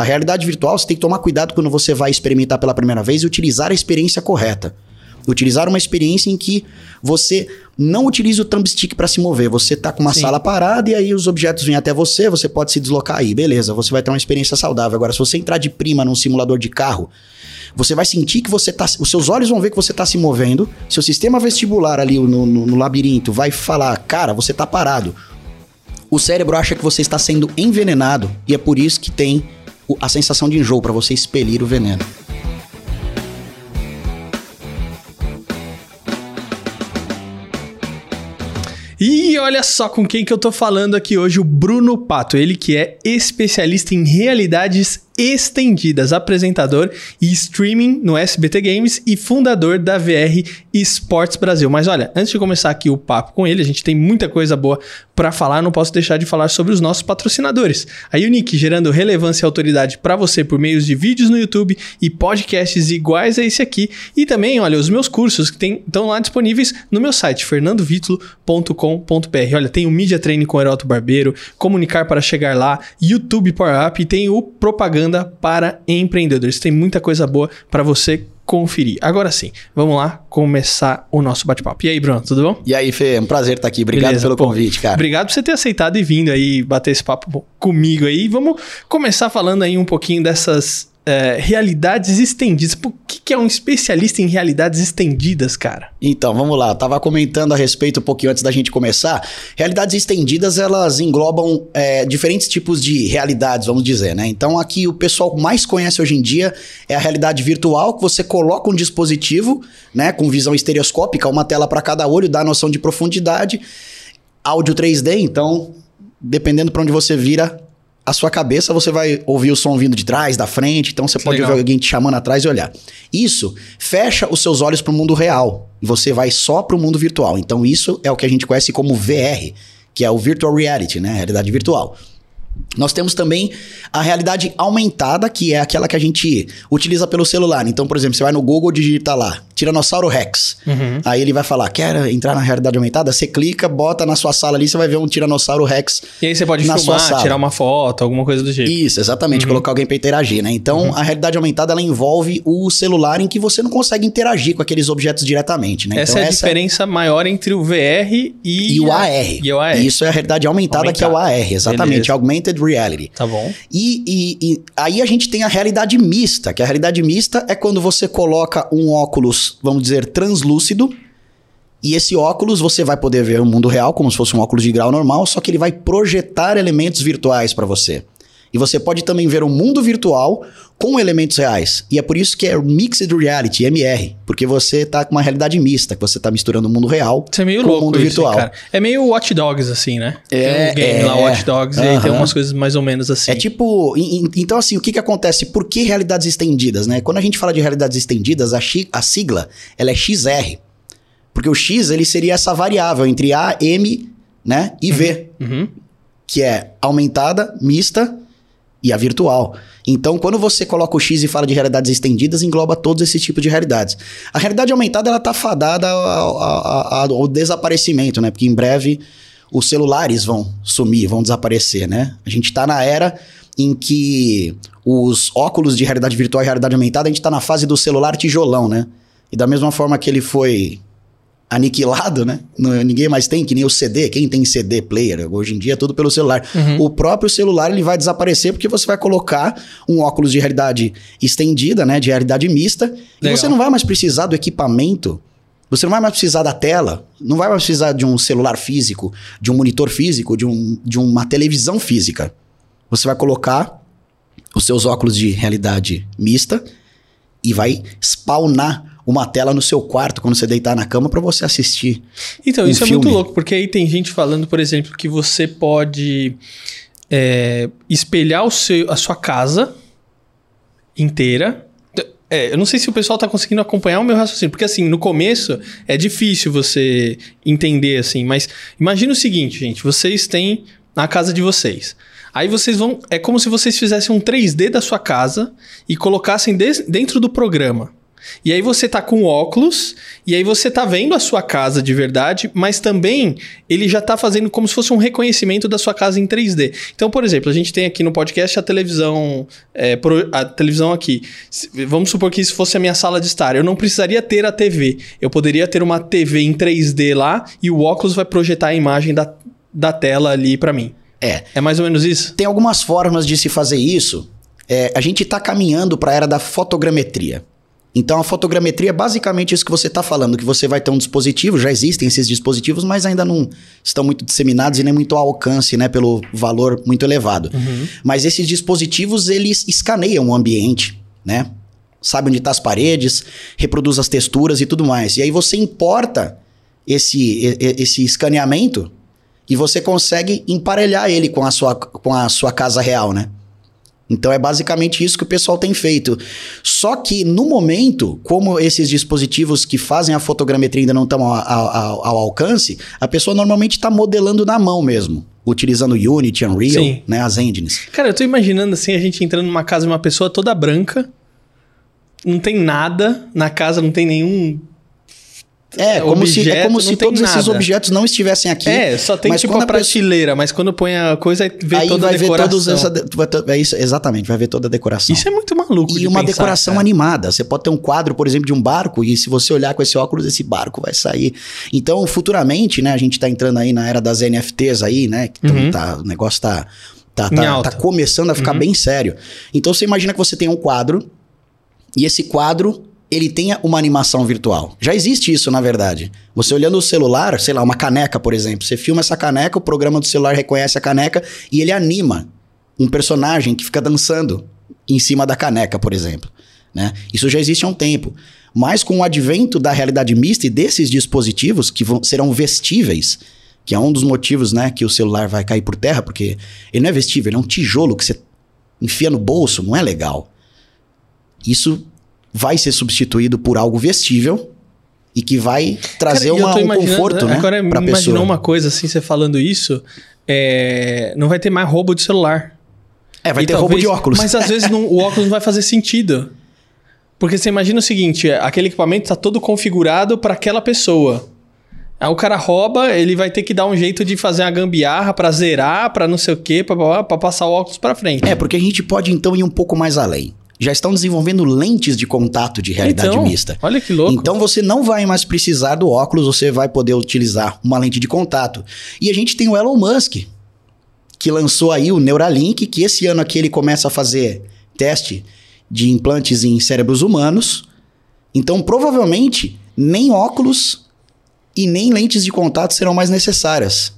A realidade virtual, você tem que tomar cuidado quando você vai experimentar pela primeira vez e utilizar a experiência correta. Utilizar uma experiência em que você não utiliza o thumbstick para se mover. Você tá com uma Sim. sala parada e aí os objetos vêm até você, você pode se deslocar aí, beleza. Você vai ter uma experiência saudável. Agora, se você entrar de prima num simulador de carro, você vai sentir que você tá. Os seus olhos vão ver que você tá se movendo. Seu sistema vestibular ali no, no- no labirinto vai falar, cara, você tá parado. O cérebro acha que você está sendo envenenado e é por isso que tem a sensação de enjoo para você expelir o veneno. E olha só com quem que eu tô falando aqui hoje, o Bruno Pato, ele que é especialista em realidades estendidas, apresentador e streaming no SBT Games e fundador da VR Esportes Brasil. Mas olha, antes de começar aqui o papo com ele, a gente tem muita coisa boa para falar, não posso deixar de falar sobre os nossos patrocinadores. A Unique gerando relevância e autoridade para você por meio de vídeos no YouTube e podcasts iguais a esse aqui. E também, olha, os meus cursos que estão lá disponíveis no meu site, fernandovitulo.com.br. Olha, tem o Media Training com Heroto Barbeiro, Comunicar para Chegar Lá, YouTube Power Up e tem o Propaganda para Empreendedores. Tem muita coisa boa para você conferir. Agora sim, vamos lá começar o nosso bate-papo. E aí, Bruno, tudo bom? E aí, Fê, é um prazer estar aqui. Obrigado Beleza, pelo pô. convite, cara. Obrigado por você ter aceitado e vindo aí bater esse papo comigo aí. Vamos começar falando aí um pouquinho dessas é, realidades estendidas. O que, que é um especialista em realidades estendidas, cara? Então, vamos lá. Eu tava comentando a respeito um pouquinho antes da gente começar. Realidades estendidas, elas englobam é, diferentes tipos de realidades, vamos dizer, né? Então, aqui o pessoal mais conhece hoje em dia é a realidade virtual, que você coloca um dispositivo, né, com visão estereoscópica, uma tela para cada olho, dá a noção de profundidade, áudio 3D, então, dependendo para onde você vira a sua cabeça, você vai ouvir o som vindo de trás, da frente, então você Que pode legal. ouvir alguém te chamando atrás e olhar. Isso fecha os seus olhos para o mundo real. E você vai só para o mundo virtual. Então isso é o que a gente conhece como VR, que é o Virtual Reality, né? Realidade virtual. Nós temos também a realidade aumentada, que é aquela que a gente utiliza pelo celular. Então, por exemplo, você vai no Google, digita lá, Tiranossauro Rex. Uhum. Aí ele vai falar, quer entrar na realidade aumentada? Você clica, bota na sua sala ali, você vai ver um Tiranossauro Rex E aí você pode Na filmar, tirar uma foto, alguma coisa do jeito. isso, exatamente, Uhum. colocar alguém para interagir, né? Então, a realidade aumentada ela envolve o celular em que você não consegue interagir com aqueles objetos diretamente, né? essa então, é a diferença maior entre o VR e, E o AR. E o AR. Isso é a realidade aumentada, que é o AR, exatamente, Beleza. Augmented Reality. Tá bom. E, e- e aí a gente tem a realidade mista, que a realidade mista é quando você coloca um óculos, vamos dizer, translúcido, e esse óculos você vai poder ver o mundo real como se fosse um óculos de grau normal, só que ele vai projetar elementos virtuais para você. E você pode também ver o mundo virtual com elementos reais. E é por isso que é Mixed Reality, MR, porque você tá com uma realidade mista, que você tá misturando o mundo real é meio com o mundo isso, virtual. cara. É meio Watch Dogs, assim, né? É, tem um game é. lá, Watch Dogs, e aí tem umas coisas mais ou menos assim. É tipo. Então, assim, o que, que acontece? Por que realidades estendidas, né? Quando a gente fala de realidades estendidas, a, chi- a sigla ela é XR. Porque o X ele seria essa variável entre A, M, né? E V, Uhum. que é aumentada, mista e a virtual. Então, quando você coloca o X e fala de realidades estendidas, engloba todos esses tipos de realidades. A realidade aumentada, ela tá fadada ao, ao- ao- desaparecimento, né? Porque em breve os celulares vão sumir, vão desaparecer, né? A gente tá na era em que os óculos de realidade virtual e realidade aumentada, a gente tá na fase do celular tijolão, né? E da mesma forma que ele foi aniquilado, né? Não- ninguém mais tem, que nem o CD. Quem tem CD player? Hoje em dia é tudo pelo celular. Uhum. O próprio celular ele vai desaparecer porque você vai colocar um óculos de realidade estendida, né? De realidade mista. E Legal. você não vai mais precisar do equipamento. Você não vai mais precisar da tela, não vai mais precisar de um celular físico, de um monitor físico, de, um, de uma televisão física. Você vai colocar os seus óculos de realidade mista e vai spawnar uma tela no seu quarto quando você deitar na cama para você assistir. Então, um isso é muito filme. louco, porque aí tem gente falando, por exemplo, que você pode é, espelhar o seu, a sua casa inteira. É, eu não sei se o pessoal tá conseguindo acompanhar o meu raciocínio, porque assim, no começo é difícil você entender assim, mas imagina o seguinte, gente, vocês têm na casa de vocês. Aí vocês vão, é como se vocês fizessem um 3D da sua casa e colocassem dentro do programa. E aí você tá com óculos, e aí você tá vendo a sua casa de verdade, mas também ele já tá fazendo como se fosse um reconhecimento da sua casa em 3D. Então, por exemplo, a gente tem aqui no podcast a televisão, é, a televisão aqui. Vamos supor que isso fosse a minha sala de estar. Eu não precisaria ter a TV. Eu poderia ter uma TV em 3D lá e o óculos vai projetar a imagem da, da tela ali para mim. É. É mais ou menos isso? Tem algumas formas de se fazer isso. É, a gente está caminhando para a era da fotogrametria. Então a fotogrametria é basicamente isso que você está falando, que você vai ter um dispositivo, já existem esses dispositivos, mas ainda não estão muito disseminados e nem muito ao alcance, né, pelo valor muito elevado. Uhum. Mas esses dispositivos, eles escaneiam o ambiente, né? Sabe onde estão tá as paredes, reproduz as texturas e tudo mais. E aí você importa esse, esse escaneamento e você consegue emparelhar ele com a sua, com a sua casa real, né? Então é basicamente isso que o pessoal tem feito. Só que no momento, como esses dispositivos que fazem a fotogrametria ainda não estão ao, ao, ao alcance, a pessoa normalmente está modelando na mão mesmo. Utilizando Unity, Unreal, Sim. né? As engines. Cara, eu tô imaginando assim, a gente entrando numa casa de uma pessoa toda branca, não tem nada na casa, não tem nenhum é, como objeto, se, é como se todos nada. esses objetos não estivessem aqui. É, só tem tipo a prateleira, pessoa... mas quando põe a coisa, vê aí toda vai a decoração. Ver todos essa, é isso, exatamente, vai ver toda a decoração. Isso é muito maluco E de uma pensar, decoração cara. animada. Você pode ter um quadro, por exemplo, de um barco, e se você olhar com esse óculos, esse barco vai sair. Então, futuramente, né, a gente tá entrando aí na era das NFTs aí, né, então uhum. tá, o negócio tá... Tá, tá, tá começando a ficar uhum. bem sério. Então você imagina que você tem um quadro, e esse quadro ele tenha uma animação virtual. Já existe isso, na verdade. Você olhando o celular, sei lá, uma caneca, por exemplo. Você filma essa caneca, o programa do celular reconhece a caneca e ele anima um personagem que fica dançando em cima da caneca, por exemplo. Né? Isso já existe há um tempo. Mas com o advento da realidade mista e desses dispositivos que vão, serão vestíveis, que é um dos motivos né, que o celular vai cair por terra, porque ele não é vestível, ele é um tijolo que você enfia no bolso, não é legal. Isso vai ser substituído por algo vestível e que vai trazer Cara, uma, um conforto, né? Agora, pra imaginou uma coisa assim, você falando isso, é, não vai ter mais roubo de celular. É, vai e ter talvez, roubo de óculos. Mas às vezes não, o óculos não vai fazer sentido. Porque você imagina o seguinte, aquele equipamento está todo configurado para aquela pessoa. Aí o cara rouba, ele vai ter que dar um jeito de fazer uma gambiarra para zerar, para não sei o quê, para passar o óculos para frente. É, porque a gente pode então ir um pouco mais além já estão desenvolvendo lentes de contato de realidade então, mista. Olha que louco. Então você não vai mais precisar do óculos, você vai poder utilizar uma lente de contato. E a gente tem o Elon Musk, que lançou aí o Neuralink, que esse ano aqui ele começa a fazer teste de implantes em cérebros humanos. Então, provavelmente, nem óculos e nem lentes de contato serão mais necessárias.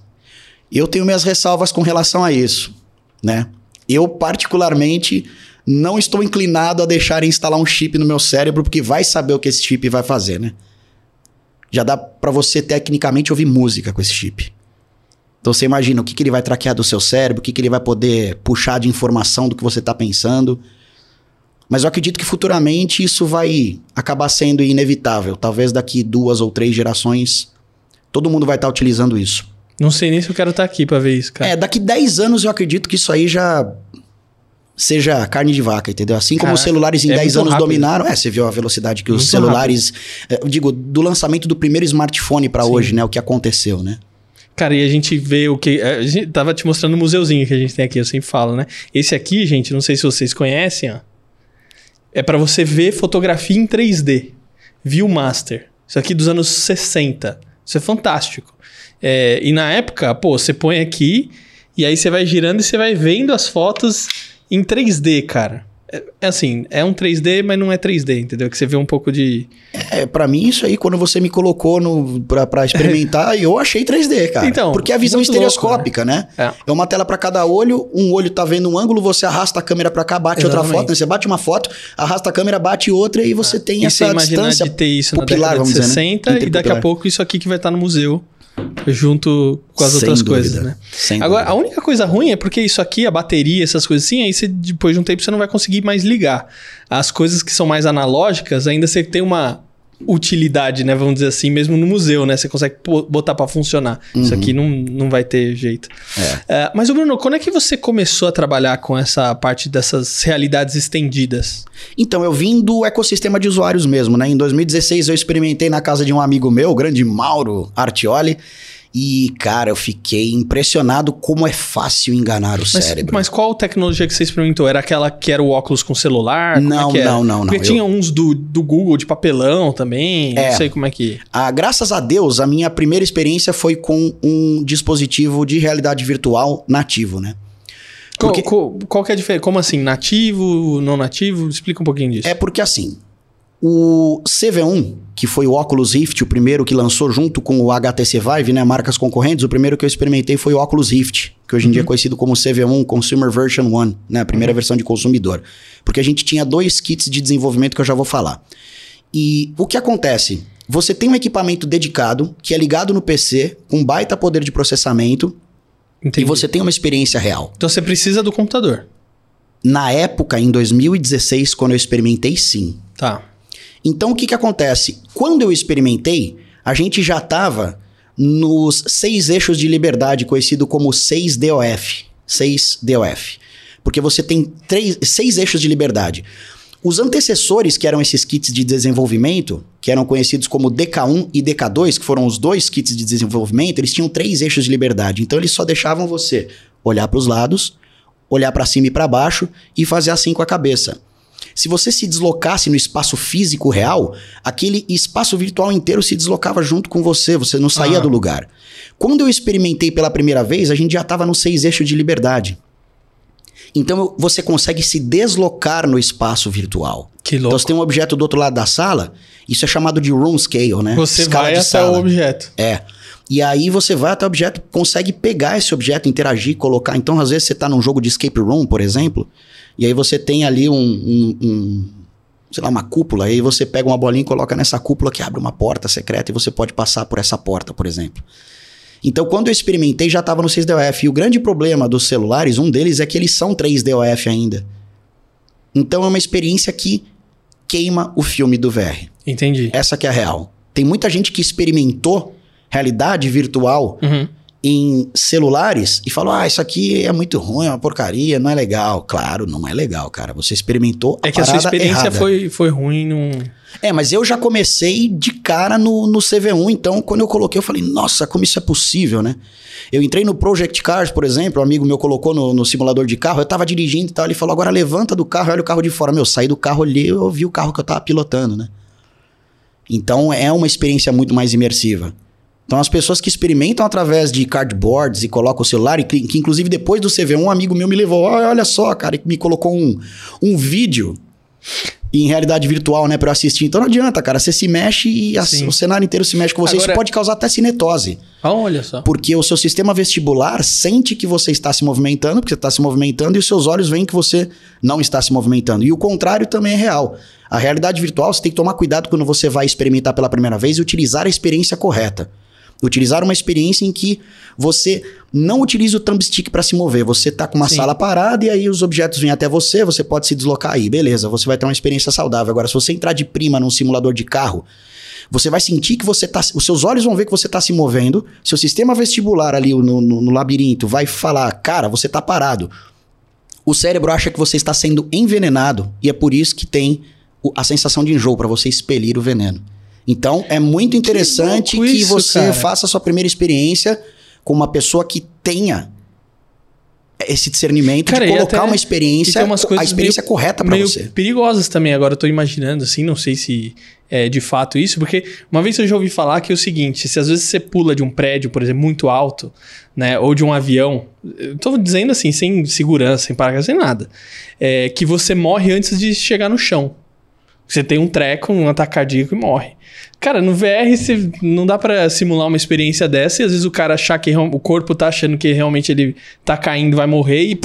Eu tenho minhas ressalvas com relação a isso, né? Eu particularmente não estou inclinado a deixar instalar um chip no meu cérebro, porque vai saber o que esse chip vai fazer, né? Já dá para você tecnicamente ouvir música com esse chip. Então você imagina o que, que ele vai traquear do seu cérebro, o que, que ele vai poder puxar de informação do que você está pensando. Mas eu acredito que futuramente isso vai acabar sendo inevitável. Talvez daqui duas ou três gerações todo mundo vai estar tá utilizando isso. Não sei nem se eu quero estar tá aqui para ver isso, cara. É, daqui 10 anos eu acredito que isso aí já seja carne de vaca, entendeu? Assim como os celulares em é 10 anos rápido. dominaram. É, você viu a velocidade que muito os celulares. Rápido. digo, do lançamento do primeiro smartphone para hoje, né? O que aconteceu, né? Cara, e a gente vê o que. A gente tava te mostrando o museuzinho que a gente tem aqui, eu sempre falo, né? Esse aqui, gente, não sei se vocês conhecem, ó. É para você ver fotografia em 3D. Viewmaster. Isso aqui dos anos 60. Isso é fantástico. É, e na época, pô, você põe aqui e aí você vai girando e você vai vendo as fotos em 3D, cara. É, é assim, é um 3D, mas não é 3D, entendeu? Que você vê um pouco de. É, para mim, isso aí, quando você me colocou no, pra, pra experimentar, eu achei 3D, cara. Então. Porque é a visão estereoscópica, louco, né? né? É. é. uma tela para cada olho, um olho tá vendo um ângulo, você arrasta a câmera para cá, bate Exatamente. outra foto, né? Você bate uma foto, arrasta a câmera, bate outra e você é. tem e essa você distância. de ter isso pupilar, na década de 60 dizer, né? e daqui a pouco isso aqui que vai estar no museu junto com as Sem outras dúvida. coisas, né? Sem Agora, dúvida. a única coisa ruim é porque isso aqui, a bateria, essas coisas assim, aí você, depois de um tempo você não vai conseguir mais ligar. As coisas que são mais analógicas, ainda você tem uma utilidade, né? Vamos dizer assim, mesmo no museu, né? Você consegue botar para funcionar. Uhum. Isso aqui não, não vai ter jeito. É. Uh, mas, Bruno, quando é que você começou a trabalhar com essa parte dessas realidades estendidas? Então, eu vim do ecossistema de usuários mesmo, né? Em 2016 eu experimentei na casa de um amigo meu, o grande Mauro Artioli. E, cara, eu fiquei impressionado como é fácil enganar o mas, cérebro. Mas qual tecnologia que você experimentou? Era aquela que era o óculos com celular? Não, é não, não, não. Porque eu... tinha uns do, do Google de papelão também. É. Não sei como é que. Ah, graças a Deus, a minha primeira experiência foi com um dispositivo de realidade virtual nativo, né? Porque... Qual, qual, qual é a diferença? Como assim? Nativo, não nativo? Explica um pouquinho disso. É porque assim, o CV1, que foi o Oculus Rift, o primeiro que lançou junto com o HTC Vive, né, marcas concorrentes, o primeiro que eu experimentei foi o Oculus Rift, que hoje em uhum. dia é uhum. conhecido como CV1 Consumer Version 1, né, a primeira uhum. versão de consumidor. Porque a gente tinha dois kits de desenvolvimento que eu já vou falar. E o que acontece? Você tem um equipamento dedicado, que é ligado no PC, com baita poder de processamento, Entendi. e você tem uma experiência real. Então você precisa do computador. Na época, em 2016, quando eu experimentei, sim. Tá. Então o que, que acontece? Quando eu experimentei, a gente já estava nos seis eixos de liberdade, conhecido como 6DOF. 6DOF. Porque você tem três, seis eixos de liberdade. Os antecessores, que eram esses kits de desenvolvimento, que eram conhecidos como DK1 e DK2, que foram os dois kits de desenvolvimento, eles tinham três eixos de liberdade. Então eles só deixavam você olhar para os lados, olhar para cima e para baixo e fazer assim com a cabeça. Se você se deslocasse no espaço físico real, aquele espaço virtual inteiro se deslocava junto com você, você não saía ah. do lugar. Quando eu experimentei pela primeira vez, a gente já estava no seis eixos de liberdade. Então você consegue se deslocar no espaço virtual. Que louco. Então você tem um objeto do outro lado da sala, isso é chamado de room scale, né? Você Escala vai até sala. o objeto. É. E aí você vai até o objeto, consegue pegar esse objeto, interagir, colocar. Então, às vezes, você está num jogo de escape room, por exemplo, e aí você tem ali um, um, um sei lá, uma cúpula, aí você pega uma bolinha e coloca nessa cúpula que abre uma porta secreta e você pode passar por essa porta, por exemplo. Então, quando eu experimentei, já estava no 6DOF. E o grande problema dos celulares, um deles é que eles são 3DOF ainda. Então, é uma experiência que queima o filme do VR. Entendi. Essa que é a real. Tem muita gente que experimentou realidade virtual uhum em celulares e falou: ah, isso aqui é muito ruim, é uma porcaria, não é legal. Claro, não é legal, cara. Você experimentou a É que a sua experiência foi, foi ruim num. É, mas eu já comecei de cara no, no CV1, então quando eu coloquei, eu falei, nossa, como isso é possível, né? Eu entrei no Project Cars, por exemplo, um amigo meu colocou no, no simulador de carro, eu tava dirigindo e tal, ele falou, agora levanta do carro, olha o carro de fora. Meu, saí do carro ali, eu vi o carro que eu tava pilotando, né? Então é uma experiência muito mais imersiva. Então, as pessoas que experimentam através de cardboards e colocam o celular, e que, que inclusive depois do CV, um amigo meu me levou, olha só, cara, e me colocou um, um vídeo em realidade virtual, né, para eu assistir. Então não adianta, cara, você se mexe e a, o cenário inteiro se mexe com você. Agora... Isso pode causar até cinetose. Ah, olha só. Porque o seu sistema vestibular sente que você está se movimentando, porque você está se movimentando, e os seus olhos veem que você não está se movimentando. E o contrário também é real. A realidade virtual, você tem que tomar cuidado quando você vai experimentar pela primeira vez e utilizar a experiência correta. Utilizar uma experiência em que você não utiliza o thumbstick para se mover. Você tá com uma Sim. sala parada e aí os objetos vêm até você, você pode se deslocar aí, beleza. Você vai ter uma experiência saudável. Agora, se você entrar de prima num simulador de carro, você vai sentir que você tá. Os seus olhos vão ver que você tá se movendo. Seu sistema vestibular ali no, no, no labirinto vai falar, cara, você tá parado. O cérebro acha que você está sendo envenenado e é por isso que tem a sensação de enjoo para você expelir o veneno. Então, é muito interessante que, que você cara. faça a sua primeira experiência com uma pessoa que tenha esse discernimento cara, de colocar uma experiência, a experiência meio, correta para você. perigosas também, agora eu tô imaginando assim, não sei se é de fato isso, porque uma vez eu já ouvi falar que é o seguinte, se às vezes você pula de um prédio, por exemplo, muito alto, né, ou de um avião, eu tô dizendo assim, sem segurança, sem paraquedas, sem nada, é, que você morre antes de chegar no chão. Você tem um treco, um ataque cardíaco e morre. Cara, no VR você, não dá para simular uma experiência dessa e às vezes o cara achar que o corpo tá achando que realmente ele tá caindo, vai morrer e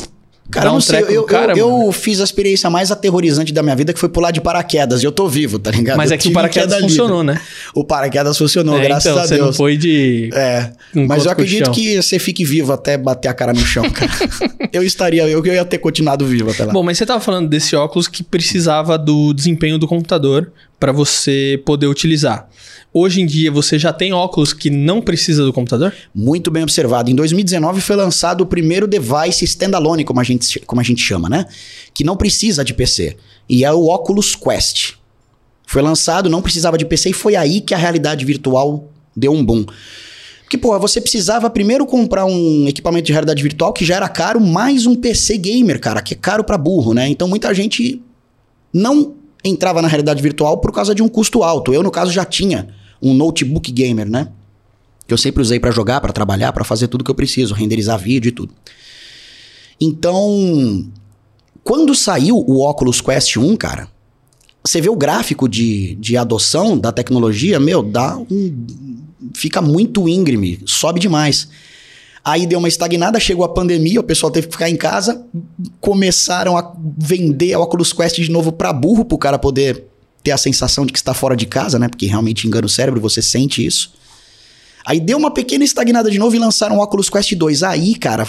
Cara, um não sei, eu, cara, eu, eu, fiz a experiência mais aterrorizante da minha vida, que foi pular de paraquedas. E eu tô vivo, tá ligado? Mas é que o paraquedas funcionou, né? O paraquedas funcionou, é, graças então, a Deus. Você não foi de. É. Um mas eu acredito que você fique vivo até bater a cara no chão, cara. eu estaria, eu, eu ia ter continuado vivo até lá. Bom, mas você tava falando desse óculos que precisava do desempenho do computador para você poder utilizar. Hoje em dia você já tem óculos que não precisa do computador? Muito bem observado. Em 2019 foi lançado o primeiro device standalone, como a gente, como a gente chama, né? Que não precisa de PC. E é o Oculus Quest. Foi lançado, não precisava de PC e foi aí que a realidade virtual deu um boom. Porque, pô, você precisava primeiro comprar um equipamento de realidade virtual que já era caro, mais um PC gamer, cara, que é caro para burro, né? Então muita gente não entrava na realidade virtual por causa de um custo alto. Eu, no caso, já tinha um notebook gamer, né? Que eu sempre usei para jogar, para trabalhar, para fazer tudo que eu preciso, renderizar vídeo e tudo. Então, quando saiu o Oculus Quest 1, cara, você vê o gráfico de, de adoção da tecnologia, meu, dá um fica muito íngreme, sobe demais. Aí deu uma estagnada, chegou a pandemia, o pessoal teve que ficar em casa, começaram a vender a Oculus Quest de novo para burro, para o cara poder ter a sensação de que está fora de casa, né? Porque realmente engana o cérebro, você sente isso. Aí deu uma pequena estagnada de novo e lançaram o Oculus Quest 2. Aí, cara,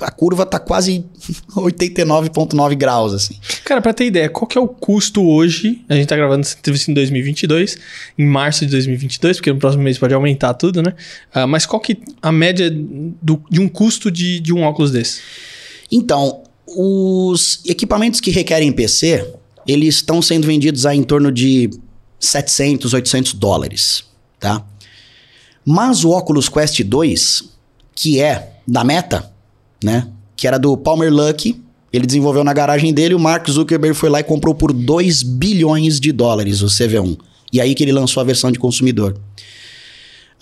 a, curva tá quase 89,9 graus, assim. Cara, pra ter ideia, qual que é o custo hoje? A gente tá gravando essa entrevista em 2022, em março de 2022, porque no próximo mês pode aumentar tudo, né? Uh, mas qual que a média do, de um custo de, de um óculos desse? Então, os equipamentos que requerem PC, eles estão sendo vendidos a em torno de 700, 800 dólares, tá? Mas o Oculus Quest 2, que é da Meta, né? Que era do Palmer Luckey, ele desenvolveu na garagem dele, o Mark Zuckerberg foi lá e comprou por 2 bilhões de dólares o CV1. E aí que ele lançou a versão de consumidor.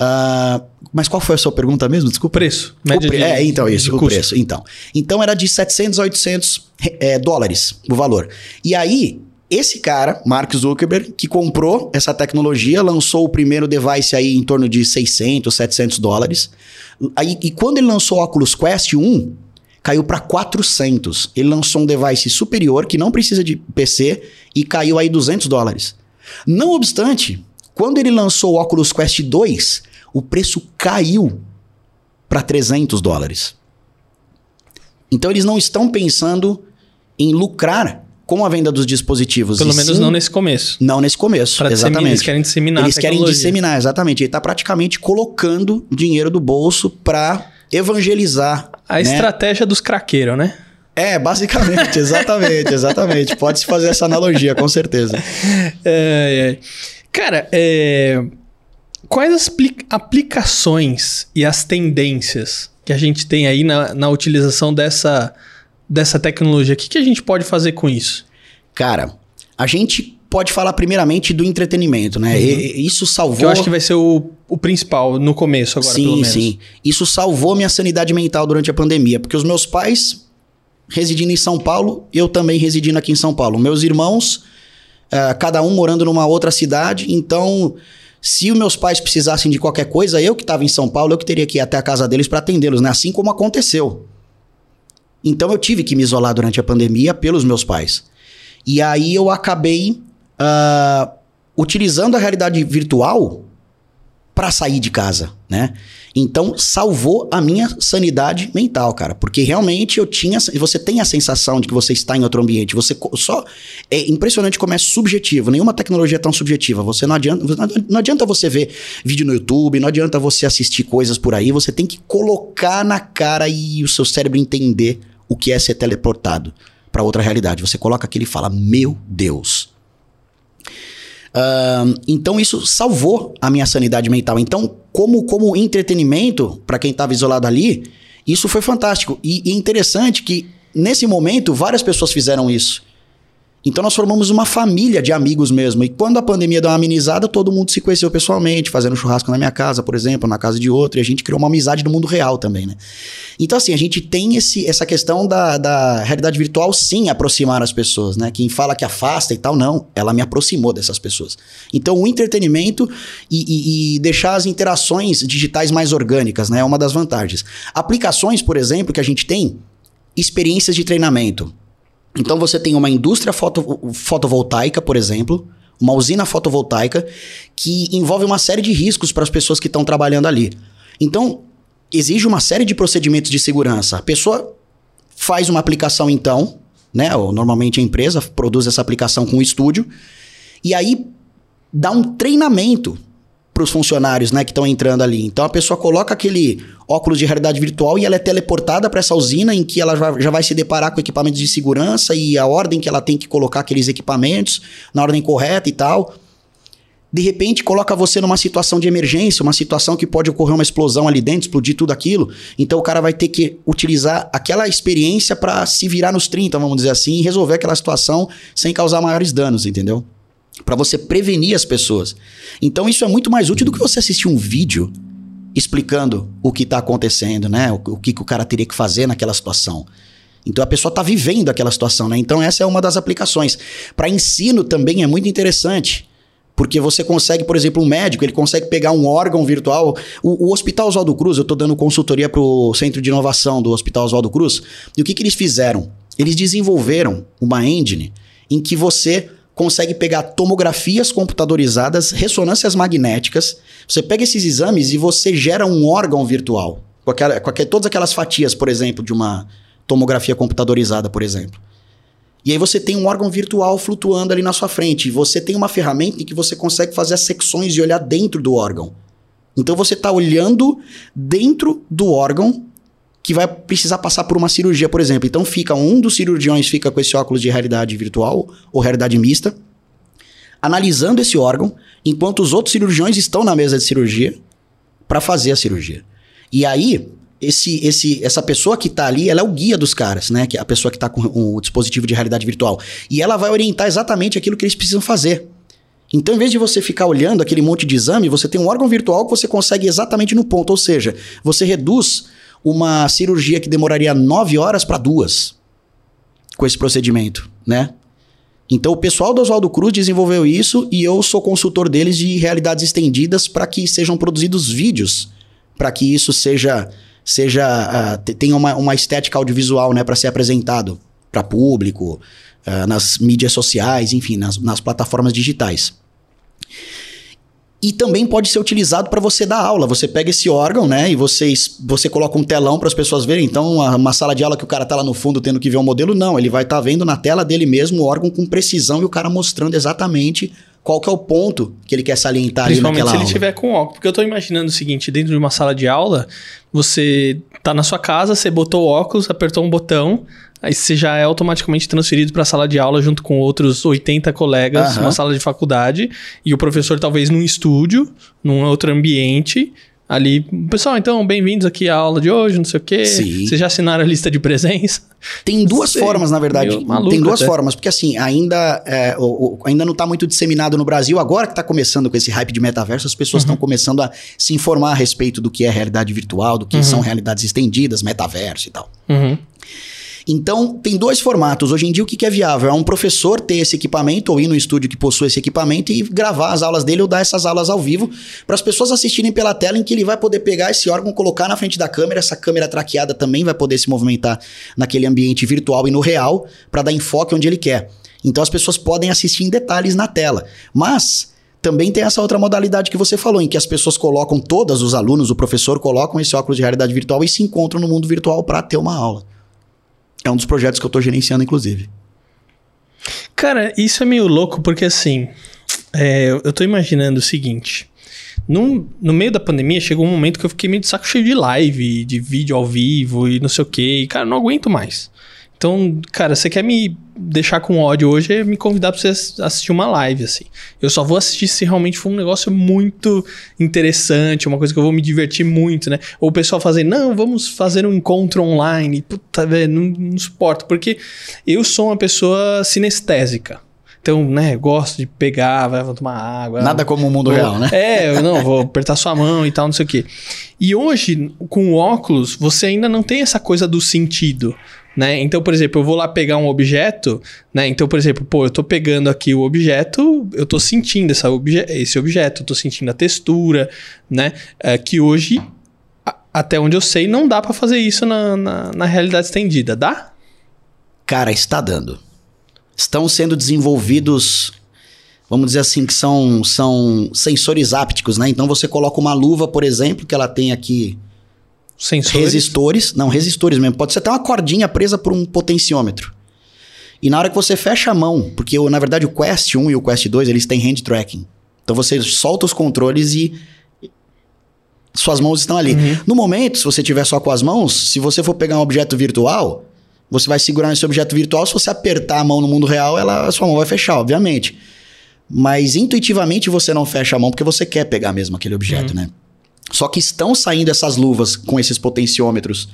Uh, mas qual foi a sua pergunta mesmo? Desculpa. Preço. Média o pre de, é, então, isso, o custo. preço. Então. então era de 700 a 800 é, dólares o valor. E aí, esse cara, Mark Zuckerberg, que comprou essa tecnologia, lançou o primeiro device aí em torno de 600, 700 dólares. Aí, e quando ele lançou o Oculus Quest 1, caiu para 400. Ele lançou um device superior que não precisa de PC e caiu aí 200 dólares. Não obstante, quando ele lançou o Oculus Quest 2, o preço caiu para 300 dólares. Então eles não estão pensando em lucrar com a venda dos dispositivos. Pelo menos sim, não nesse começo. Não nesse começo, pra exatamente. Eles querem disseminar Eles querem disseminar, exatamente. Ele está praticamente colocando dinheiro do bolso para evangelizar. A né? estratégia dos craqueiros, né? É, basicamente, exatamente, exatamente. Pode-se fazer essa analogia, com certeza. É, é. Cara, é... quais as aplicações e as tendências que a gente tem aí na, na utilização dessa dessa tecnologia, o que, que a gente pode fazer com isso? Cara, a gente pode falar primeiramente do entretenimento, né? Uhum. Isso salvou. Que eu acho que vai ser o, o principal no começo agora, sim, pelo menos. Sim, Isso salvou minha sanidade mental durante a pandemia, porque os meus pais residindo em São Paulo, eu também residindo aqui em São Paulo. Meus irmãos, uh, cada um morando numa outra cidade, então. Se os meus pais precisassem de qualquer coisa, eu que estava em São Paulo, eu que teria que ir até a casa deles para atendê-los, né? Assim como aconteceu. Então eu tive que me isolar durante a pandemia pelos meus pais. E aí eu acabei uh, utilizando a realidade virtual para sair de casa, né? Então salvou a minha sanidade mental, cara, porque realmente eu tinha, você tem a sensação de que você está em outro ambiente. Você só é impressionante como é subjetivo. Nenhuma tecnologia é tão subjetiva. Você não adianta, não adianta você ver vídeo no YouTube, não adianta você assistir coisas por aí. Você tem que colocar na cara e o seu cérebro entender o que é ser teleportado para outra realidade. Você coloca aquilo e fala: Meu Deus. Uh, então isso salvou a minha sanidade mental. Então, como, como entretenimento, para quem estava isolado ali, isso foi fantástico. E, e interessante que, nesse momento, várias pessoas fizeram isso. Então nós formamos uma família de amigos mesmo. E quando a pandemia deu uma amenizada, todo mundo se conheceu pessoalmente, fazendo churrasco na minha casa, por exemplo, na casa de outro, e a gente criou uma amizade no mundo real também, né? Então, assim, a gente tem esse, essa questão da, da realidade virtual, sim, aproximar as pessoas, né? Quem fala que afasta e tal, não. Ela me aproximou dessas pessoas. Então, o entretenimento e, e, e deixar as interações digitais mais orgânicas, né? É uma das vantagens. Aplicações, por exemplo, que a gente tem, experiências de treinamento. Então você tem uma indústria foto, fotovoltaica, por exemplo, uma usina fotovoltaica que envolve uma série de riscos para as pessoas que estão trabalhando ali. Então, exige uma série de procedimentos de segurança. A pessoa faz uma aplicação então, né? Ou normalmente a empresa produz essa aplicação com o estúdio, e aí dá um treinamento para os funcionários né, que estão entrando ali. Então a pessoa coloca aquele óculos de realidade virtual e ela é teleportada para essa usina em que ela já, vai se deparar com equipamentos de segurança e a ordem que ela tem que colocar aqueles equipamentos na ordem correta e tal. De repente, coloca você numa situação de emergência, uma situação que pode ocorrer uma explosão ali dentro, explodir tudo aquilo. Então, o cara vai ter que utilizar aquela experiência para se virar nos 30, vamos dizer assim, e resolver aquela situação sem causar maiores danos, entendeu? Para você prevenir as pessoas. Então, isso é muito mais útil do que você assistir um vídeo explicando o que está acontecendo, né? O, o, que, que o cara teria que fazer naquela situação. Então a pessoa está vivendo aquela situação, né? Então essa é uma das aplicações. Para ensino também é muito interessante. Porque você consegue, por exemplo, um médico, ele consegue pegar um órgão virtual. O, o Hospital Oswaldo Cruz, eu estou dando consultoria para o Centro de Inovação do Hospital Oswaldo Cruz. E o que, que eles fizeram? Eles desenvolveram uma engine em que você consegue pegar tomografias computadorizadas, ressonâncias magnéticas. Você pega esses exames e você gera um órgão virtual. Com, aquela, com todas aquelas fatias, por exemplo, de uma tomografia computadorizada, por exemplo. E aí você tem um órgão virtual flutuando ali na sua frente. E você tem uma ferramenta em que você consegue fazer as secções e olhar dentro do órgão. Então você está olhando dentro do órgão que vai precisar passar por uma cirurgia, por exemplo. Então fica um dos cirurgiões fica com esse óculos de realidade virtual ou realidade mista, analisando esse órgão, enquanto os outros cirurgiões estão na mesa de cirurgia para fazer a cirurgia. E aí esse, esse, essa pessoa que está ali, ela é o guia dos caras, né? Que é a pessoa que está com o dispositivo de realidade virtual. E ela vai orientar exatamente aquilo que eles precisam fazer. Então, em vez de você ficar olhando aquele monte de exame, você tem um órgão virtual que você consegue exatamente no ponto. Ou seja, você reduz uma cirurgia que demoraria nove horas para duas com esse procedimento, né? Então, o pessoal do Oswaldo Cruz desenvolveu isso e eu sou consultor deles de realidades estendidas para que sejam produzidos vídeos, para que isso seja seja uh, tenha uma, uma estética audiovisual né, para ser apresentado para público, uh, nas mídias sociais, enfim, nas, nas plataformas digitais. E também pode ser utilizado para você dar aula. Você pega esse órgão, né? E você, você coloca um telão para as pessoas verem. Então, uma, sala de aula que o cara tá lá no fundo tendo que ver o um modelo, não. Ele vai estar tá vendo na tela dele mesmo o órgão com precisão e o cara mostrando exatamente qual que é o ponto que ele quer salientar ali naquela se aula. ele tiver com óculos. Porque eu estou imaginando o seguinte, dentro de uma sala de aula, você tá na sua casa, você botou o óculos, apertou um botão, aí você já é automaticamente transferido para a sala de aula junto com outros 80 colegas, uhum. uma sala de faculdade, e o professor talvez num estúdio, num outro ambiente, ali. Pessoal, então, bem-vindos aqui à aula de hoje, não sei o quê. Sim. Vocês já assinaram a lista de presença? Tem duas Sei. formas, na verdade. Tem duas até. formas, porque assim, ainda, é, o, o, ainda não está muito disseminado no Brasil. Agora que está começando com esse hype de metaverso, as pessoas estão uhum. começando a se informar a respeito do que é realidade virtual, do que uhum. são realidades estendidas, metaverso e tal. Uhum. Então, tem dois formatos. Hoje em dia, o que é viável? É um professor ter esse equipamento ou ir no estúdio que possui esse equipamento e gravar as aulas dele ou dar essas aulas ao vivo para as pessoas assistirem pela tela em que ele vai poder pegar esse órgão, colocar na frente da câmera. Essa câmera traqueada também vai poder se movimentar naquele ambiente virtual e no real para dar enfoque onde ele quer. Então, as pessoas podem assistir em detalhes na tela. Mas também tem essa outra modalidade que você falou, em que as pessoas colocam, todas os alunos, o professor, colocam esse óculos de realidade virtual e se encontram no mundo virtual para ter uma aula. É um dos projetos que eu tô gerenciando, inclusive. Cara, isso é meio louco porque assim. É, eu tô imaginando o seguinte. No, no meio da pandemia, chegou um momento que eu fiquei meio de saco cheio de live, de vídeo ao vivo e não sei o que. E, cara, não aguento mais. Então, cara, você quer me deixar com ódio hoje é me convidar para você assistir uma live, assim. Eu só vou assistir se realmente for um negócio muito interessante, uma coisa que eu vou me divertir muito, né? Ou o pessoal fazer, não, vamos fazer um encontro online. Puta, velho, não, não suporto. Porque eu sou uma pessoa sinestésica. Então, né, gosto de pegar, vai tomar água. Nada como o mundo vou, real, né? É, eu não, vou apertar sua mão e tal, não sei o quê. E hoje, com o óculos, você ainda não tem essa coisa do sentido. Né? Então, por exemplo, eu vou lá pegar um objeto, né? Então, por exemplo, pô, eu tô pegando aqui o objeto, eu tô sentindo essa obje esse objeto, eu tô sentindo a textura, né? É, que hoje, até onde eu sei, não dá para fazer isso na, na, na realidade estendida, dá? Cara, está dando. Estão sendo desenvolvidos vamos dizer assim, que são, são sensores ápticos, né? Então você coloca uma luva, por exemplo, que ela tem aqui Sensores? Resistores. Não, resistores mesmo. Pode ser até uma cordinha presa por um potenciômetro. E na hora que você fecha a mão, porque na verdade o Quest 1 e o Quest 2 eles têm hand tracking. Então você solta os controles e suas mãos estão ali. Uhum. No momento, se você tiver só com as mãos, se você for pegar um objeto virtual, você vai segurar nesse objeto virtual. Se você apertar a mão no mundo real, ela, a sua mão vai fechar, obviamente. Mas intuitivamente você não fecha a mão porque você quer pegar mesmo aquele objeto, né? Só que estão saindo essas luvas com esses potenciômetros.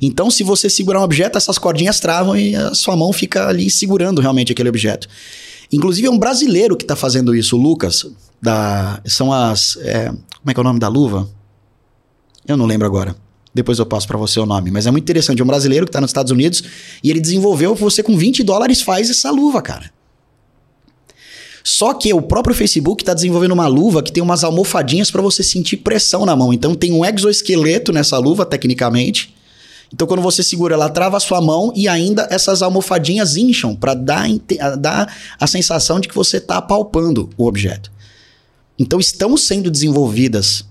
Então, se você segurar um objeto, essas cordinhas travam e a sua mão fica ali segurando realmente aquele objeto. Inclusive, é um brasileiro que está fazendo isso, o Lucas. Da, são as. é, como é que é o nome da luva? Eu não lembro agora. Depois eu passo para você o nome. Mas é muito interessante. É um brasileiro que está nos Estados Unidos e ele desenvolveu. Você com 20 dólares faz essa luva, cara. Só que o próprio Facebook está desenvolvendo uma luva que tem umas almofadinhas para você sentir pressão na mão. Então tem um exoesqueleto nessa luva, tecnicamente. Então quando você segura, ela trava a sua mão e ainda essas almofadinhas incham para dar, dar a sensação de que você está apalpando o objeto. Então estão sendo desenvolvidas.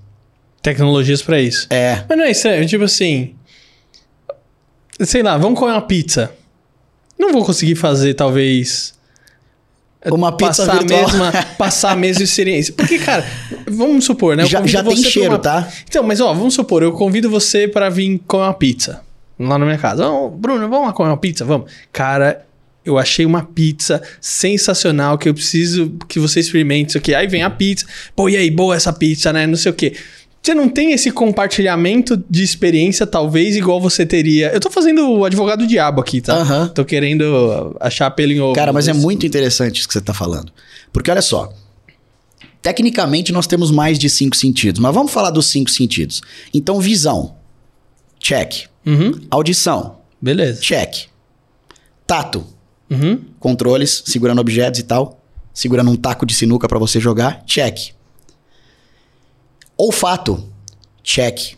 Tecnologias pra isso. É. Mas não é estranho, tipo assim. Sei lá, vamos comer uma pizza. Não vou conseguir fazer, talvez. Uma pizza passar virtual. A mesma, passar a mesma experiência. Porque, cara, vamos supor, né? eu Já, já tem cheiro, uma- tá? Então, mas ó, vamos supor, eu convido você pra vir comer uma pizza lá na minha casa. Ô, Bruno, vamos lá comer uma pizza? Vamos. Cara, eu achei uma pizza sensacional que eu preciso que você experimente isso aqui. Aí vem a pizza. Pô, e aí, boa essa pizza, né? Não sei o quê. Você não tem esse compartilhamento de experiência, talvez, igual você teria. Eu tô fazendo o advogado do diabo aqui, tá? Aham. Tô querendo achar pelo em ovo. Cara, mas é muito interessante isso que você está falando. Porque olha só. Tecnicamente, nós temos mais de cinco sentidos, mas vamos falar dos cinco sentidos. Então, visão, check. Uhum, Audição, beleza. check. Tato, Uhum. controles, segurando objetos e tal. Segurando um taco de sinuca para você jogar, check. Olfato, check.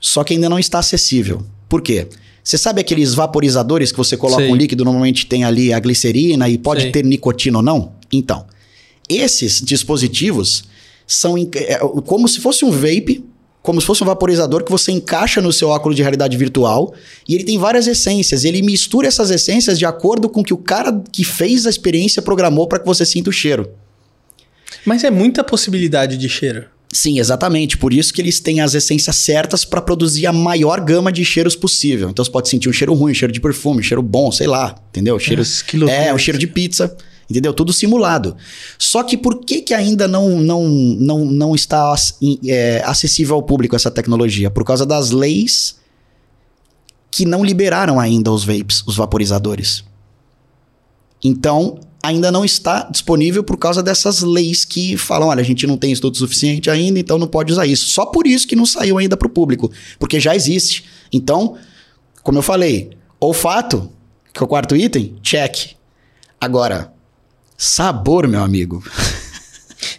Só que ainda não está acessível. Por quê? Você sabe aqueles vaporizadores que você coloca Sei. um líquido, normalmente tem ali a glicerina e pode Sei. ter nicotina ou não? Então, esses dispositivos são em- é, como se fosse um vape, como se fosse um vaporizador que você encaixa no seu óculos de realidade virtual e ele tem várias essências. Ele mistura essas essências de acordo com o que o cara que fez a experiência programou para que você sinta o cheiro. Mas é muita possibilidade de cheiro. Sim, exatamente. Por isso que eles têm as essências certas para produzir a maior gama de cheiros possível. Então você pode sentir um cheiro ruim, um cheiro de perfume, um cheiro bom, sei lá, entendeu? Cheiro, Nossa, que loucura é, um cheiro de pizza, entendeu? Tudo simulado. Só que por que, que ainda não, não, não, não está é, acessível ao público essa tecnologia? Por causa das leis que não liberaram ainda os vapes, os vaporizadores. Então, ainda não está disponível por causa dessas leis que falam, olha, a gente não tem estudo suficiente ainda, então não pode usar isso. Só por isso que não saiu ainda para o público, porque já existe. Então, como eu falei, olfato, que é o quarto item, check. Agora, sabor, meu amigo.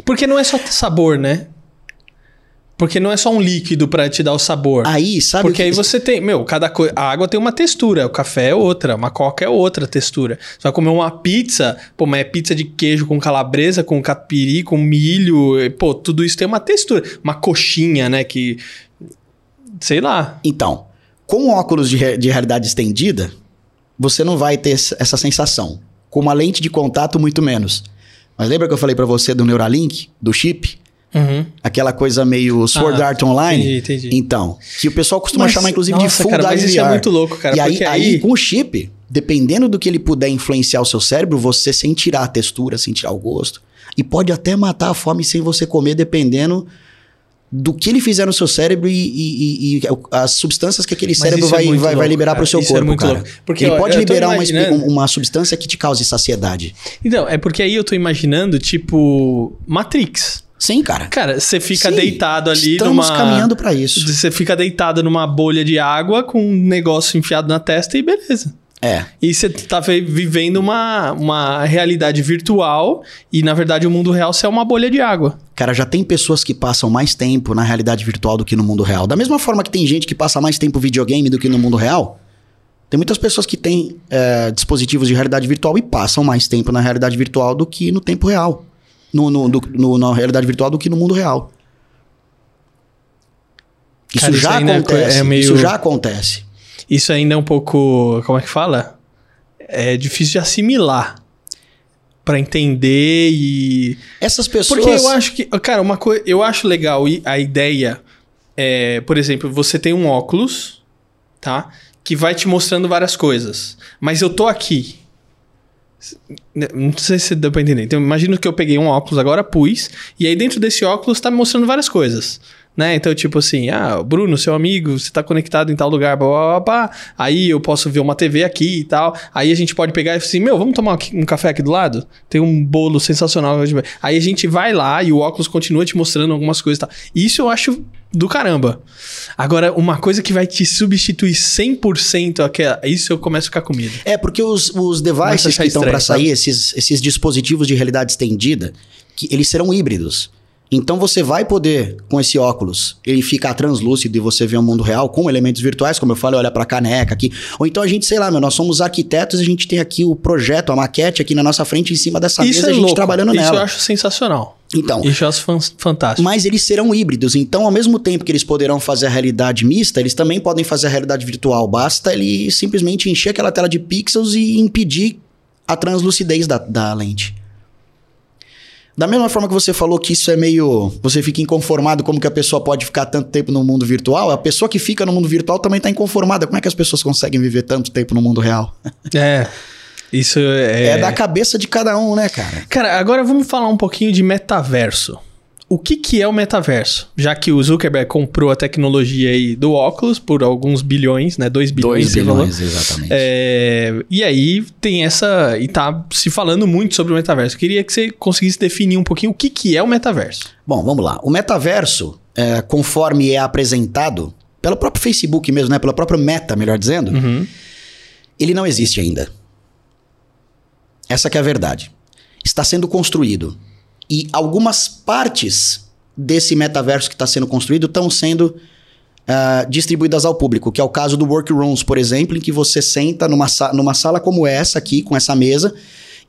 Porque não é só sabor, né? Porque não é só um líquido pra te dar o sabor. Aí, sabe Porque que- aí você tem, meu, cada coisa. A água tem uma textura, o café é outra, uma coca é outra textura. Você vai comer uma pizza, pô, mas é pizza de queijo com calabresa, com catupiry, com milho, e, pô, tudo isso tem uma textura. Uma coxinha, né? Que. Sei lá. Então, com óculos de, de realidade estendida, você não vai ter essa essa sensação. Com uma lente de contato, muito menos. Mas lembra que eu falei pra você do Neuralink, do chip? Uhum. Aquela coisa meio Sword Ah, Art Online? entendi, entendi. Então, que o pessoal costuma Mas, chamar, inclusive, de nossa, full cara, mas isso é VR. muito louco, cara, E aí, aí, aí- com o chip, dependendo do que ele puder influenciar o seu cérebro, você sem tirar a textura, sem tirar o gosto. E pode até matar a fome sem você comer, dependendo do que ele fizer no seu cérebro e, e- e- e as substâncias que aquele cérebro isso é vai, vai, vai liberar para o seu Isso é corpo, muito cara. louco. Porque, ele ó, pode liberar uma, uma substância que te cause saciedade. Então, é porque aí eu tô imaginando, tipo, Matrix. Sim, cara. Cara, você fica Sim, deitado ali Estamos numa. caminhando para isso. Você fica deitado numa bolha de água com um negócio enfiado na testa e beleza. É. E você tá vi- vivendo uma, uma realidade virtual e, na verdade, o mundo real você é uma bolha de água. Cara, já tem pessoas que passam mais tempo na realidade virtual do que no mundo real. Da mesma forma que tem gente que passa mais tempo videogame do que no mundo real, tem muitas pessoas que têm é, dispositivos de realidade virtual e passam mais tempo na realidade virtual do que no tempo real. No, no- do- no- na realidade virtual do que no mundo real. Isso Cara, isso já ainda é- acontece. é meio- Isso já acontece. Isso ainda é um pouco. Como é que fala? É difícil de assimilar. Pra entender e. Essas pessoas. Porque eu acho que. Cara, uma coisa. Eu acho legal a ideia. É, por exemplo, você tem um óculos, tá? Que vai te mostrando várias coisas. Mas eu tô aqui. Não sei se deu pra entender. Então, imagina que eu peguei um óculos agora, pus, e aí dentro desse óculos tá me mostrando várias coisas. Né? Então, tipo assim, ah, Bruno, seu amigo, você tá conectado em tal lugar, blá, blá, blá, blá. aí eu posso ver uma TV aqui e tal. Aí a gente pode pegar e assim, meu, vamos tomar um café aqui do lado? Tem um bolo sensacional. Aí a gente vai lá e o óculos continua te mostrando algumas coisas e tal. Isso eu acho do caramba. Agora, uma coisa que vai te substituir 100% aquela, isso eu começo a ficar com medo. É, porque os, os devices que estão para sair, esses, esses dispositivos de realidade estendida, que eles serão híbridos. Então você vai poder, com esse óculos, ele ficar translúcido e você ver o mundo real com elementos virtuais, como eu falei, olha pra caneca aqui. Ou então a gente, sei lá, meu, nós somos arquitetos e a gente tem aqui o projeto, a maquete aqui na nossa frente, em cima dessa Isso mesa, é a gente louco. trabalhando Isso nela. eu acho sensacional. Então, Isso eu acho fan- fantástico. mas eles serão híbridos. Então, ao mesmo tempo que eles poderão fazer a realidade mista, eles também podem fazer a realidade virtual. Basta ele simplesmente encher aquela tela de pixels e impedir a translucidez da, da lente. Da mesma forma que você falou que isso é meio. Você fica inconformado como que a pessoa pode ficar tanto tempo no mundo virtual, a pessoa que fica no mundo virtual também está inconformada. Como é que as pessoas conseguem viver tanto tempo no mundo real? É. Isso é. É, da cabeça de cada um, né, cara? Cara, agora vamos falar um pouquinho de metaverso. O que, que é o metaverso? Já que o Zuckerberg comprou a tecnologia aí do óculos por alguns bilhões, né? 2 bilhões. você falou. exatamente. É, e aí tem essa. E tá se falando muito sobre o metaverso. Eu queria que você conseguisse definir um pouquinho o que, que é o metaverso. Bom, vamos lá. O metaverso, é, conforme é apresentado pelo próprio Facebook mesmo, né? Pelo próprio Meta, melhor dizendo, Uhum. ele não existe ainda. Essa que é a verdade. Está sendo construído. E algumas partes desse metaverso que está sendo construído estão sendo ah, distribuídas ao público, que é o caso do Workrooms, por exemplo, em que você senta numa, sa- numa sala como essa aqui, com essa mesa,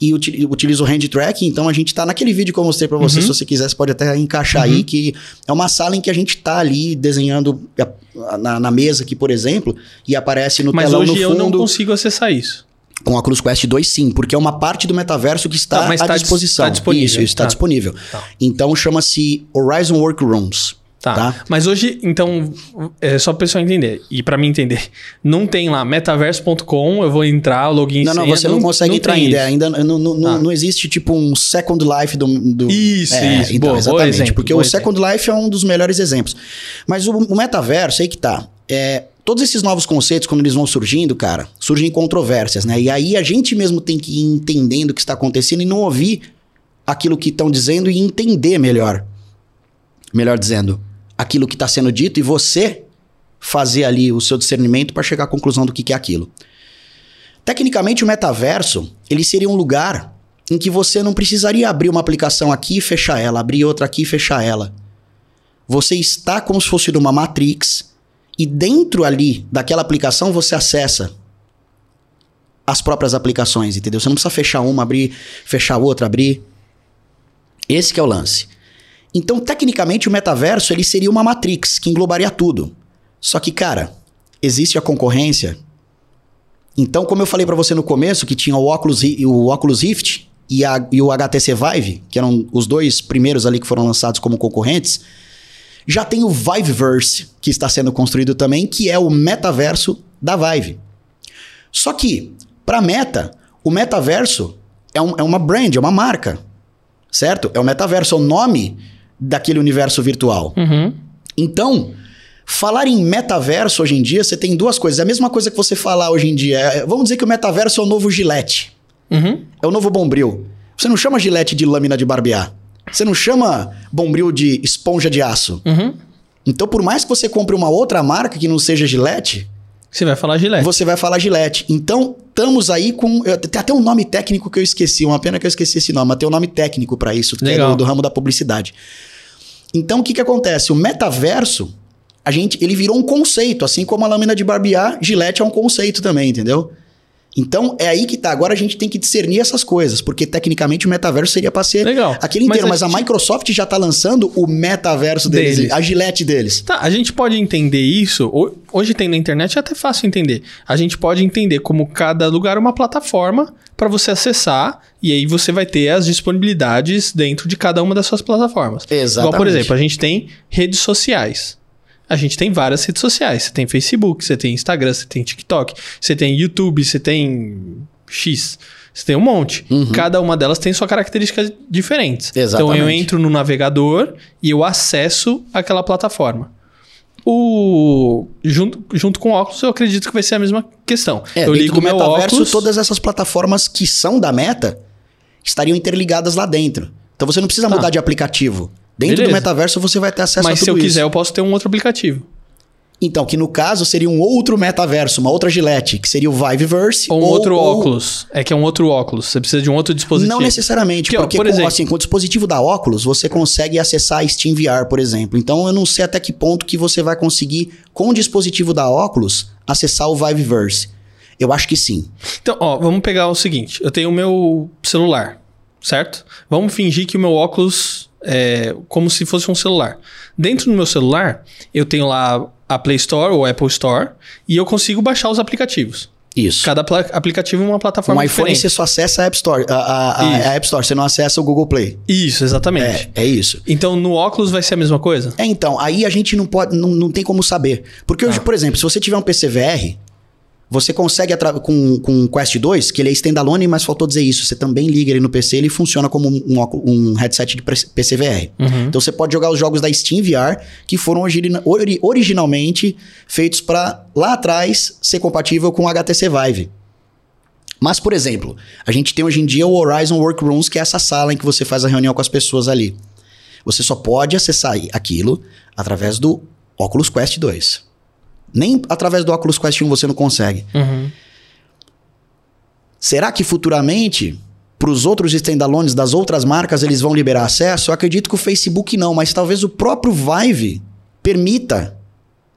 e uti- utiliza o hand tracking. Então a gente está naquele vídeo que eu mostrei para você, Uhum. se você quiser, você pode até encaixar aí, que é uma sala em que a gente está ali desenhando a- na, na mesa aqui, por exemplo, e aparece no Mas telão hoje no eu fundo. não consigo acessar isso. Com o Oculus Quest 2, sim, porque é uma parte do metaverso que está Tá, à tá dis- disposição. tá disponível. Isso, está Tá. disponível. Tá. Então chama-se Horizon Workrooms. Tá. Tá. Mas hoje, então, é só pra pessoal entender. E pra mim entender. Não tem lá metaverso.com, eu vou entrar, login Não, não, senha, você não, consegue entrar tem ainda. Ainda não, não, não- não existe tipo um Second Life do. do- Isso, É, isso. Então, Boa, exatamente. exemplo, porque o Second Life é um dos melhores exemplos. Mas o, o metaverso, aí que tá. É, todos esses novos conceitos, quando eles vão surgindo, cara, surgem controvérsias, né? E aí a gente mesmo tem que ir entendendo o que está acontecendo e não ouvir aquilo que estão dizendo e entender melhor. Melhor dizendo, aquilo que está sendo dito e você fazer ali o seu discernimento para chegar à conclusão do que, que é aquilo. Tecnicamente, o metaverso, ele seria um lugar em que você não precisaria abrir uma aplicação aqui e fechar ela, abrir outra aqui e fechar ela. Você está como se fosse numa matrix e dentro ali daquela aplicação você acessa as próprias aplicações, entendeu? Você não precisa fechar uma, abrir, fechar outra, abrir. Esse que é o lance. Então, tecnicamente, o metaverso ele seria uma matrix que englobaria tudo. Só que, cara, existe a concorrência. Então, como eu falei pra você no começo, que tinha o Oculus, o Oculus Rift e, a- e o HTC Vive, que eram os dois primeiros ali que foram lançados como concorrentes, já tem o Viveverse, que está sendo construído também, que é o metaverso da Vive. Só que, para Meta, o metaverso é, um- é uma brand, é uma marca, certo? É o metaverso, é o nome daquele universo virtual. Uhum. Então, falar em metaverso hoje em dia, você tem duas coisas. É a mesma coisa que você falar hoje em dia. é- vamos dizer que o metaverso é o novo Gillette. Uhum. É o novo Bombril. Você não chama Gillette de lâmina de barbear. Você não chama Bombril de esponja de aço. Uhum. Então, por mais que você compre uma outra marca que não seja Gillette, Você vai falar Gillette. você vai falar Gillette. Então, estamos aí com. eu- Tem até um nome técnico que eu esqueci, uma pena que eu esqueci esse nome, mas tem um nome técnico para isso, que é Legal. do, do ramo da publicidade. Então, o que, que acontece? O metaverso, a gente, ele virou um conceito, assim como a lâmina de barbear, Gillette é um conceito também, entendeu? Então, é aí que tá. Agora a gente tem que discernir essas coisas, porque tecnicamente o metaverso seria para ser Legal. aquele inteiro, mas, a a, gente- Microsoft já tá lançando o metaverso deles, Deles. a Gillette deles. Tá, a gente pode entender isso. ho- Hoje tem na internet, é até fácil entender. A gente pode entender como cada lugar é uma plataforma para você acessar e aí você vai ter as disponibilidades dentro de cada uma das suas plataformas. Igual, por Exatamente. exemplo, a gente tem redes sociais. A gente tem várias redes sociais. Você tem Facebook, você tem Instagram, você tem TikTok, você tem YouTube, você tem X. Você tem um monte. Cada uma delas tem sua características diferentes. Então eu Exatamente. entro no navegador e eu acesso aquela plataforma. O junto, junto com o óculos, eu acredito que vai ser a mesma questão. É, eu ligo do meu metaverso, óculos. todas essas plataformas que são da Meta estariam interligadas lá dentro. Então você não precisa Tá. mudar de aplicativo. Dentro Beleza. do metaverso você vai ter acesso a Mas tudo se eu isso. quiser, eu posso ter um outro aplicativo. Então, que no caso seria um outro metaverso, uma outra Gillette, que seria o Viveverse. Ou um outro óculos. É que é um outro óculos. Você precisa de um outro dispositivo. Não necessariamente, Que, ó, porque por com, exemplo- assim, com o dispositivo da óculos, você consegue acessar a Steam VR, por exemplo. Então eu não sei até que ponto que você vai conseguir, com o dispositivo da óculos, acessar o Viveverse. Eu acho que sim. Então, ó, vamos pegar o seguinte. Eu tenho o meu celular, certo? Vamos fingir que o meu óculos é como se fosse um celular. Dentro do meu celular, eu tenho lá a Play Store ou Apple Store e eu consigo baixar os aplicativos. Isso. Cada aplicativo é uma plataforma o iPhone diferente. você só acessa a App Store, a, a- a- a App Store, você não acessa o Google Play. Isso, exatamente. É, é isso. Então, no óculos vai ser a mesma coisa? É, então, aí a gente não pode, não, não tem como saber. Porque hoje, Ah. por exemplo, se você tiver um PC VR, você consegue com, com o Quest 2, que ele é standalone, mas faltou dizer isso, você também liga ele no PC, ele funciona como um, um headset de PC VR. Uhum. Então você pode jogar os jogos da Steam VR, que foram ori- originalmente feitos para lá atrás ser compatível com o HTC Vive. Mas, por exemplo, a gente tem hoje em dia o Horizon Workrooms, que é essa sala em que você faz a reunião com as pessoas ali. Você só pode acessar aquilo através do Oculus Quest 2. Nem através do Oculus Quest 1 você não consegue. Uhum. Será que futuramente, para os outros standalones das outras marcas, eles vão liberar acesso? Eu acredito que o Facebook não, mas talvez o próprio Vive permita,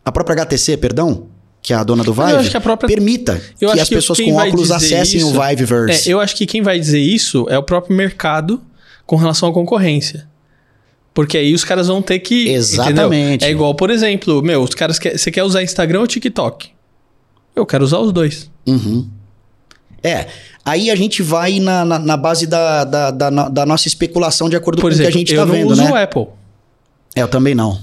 a própria HTC, perdão, que é a dona do Vive, eu acho que a própria- permita Eu que as que pessoas com óculos acessem isso- o Viveverse. É, eu acho que quem vai dizer isso é o próprio mercado com relação à concorrência. Porque aí os caras vão ter que. Exatamente. entendeu? É igual, por exemplo, meu, os caras quer, você quer usar Instagram ou TikTok? Eu quero usar os dois. Uhum. É, aí a gente vai na, na, na base da, da, da, da nossa especulação de acordo Por com exemplo, o que a gente eu tá não vendo, uso né? o Apple. É, eu também não.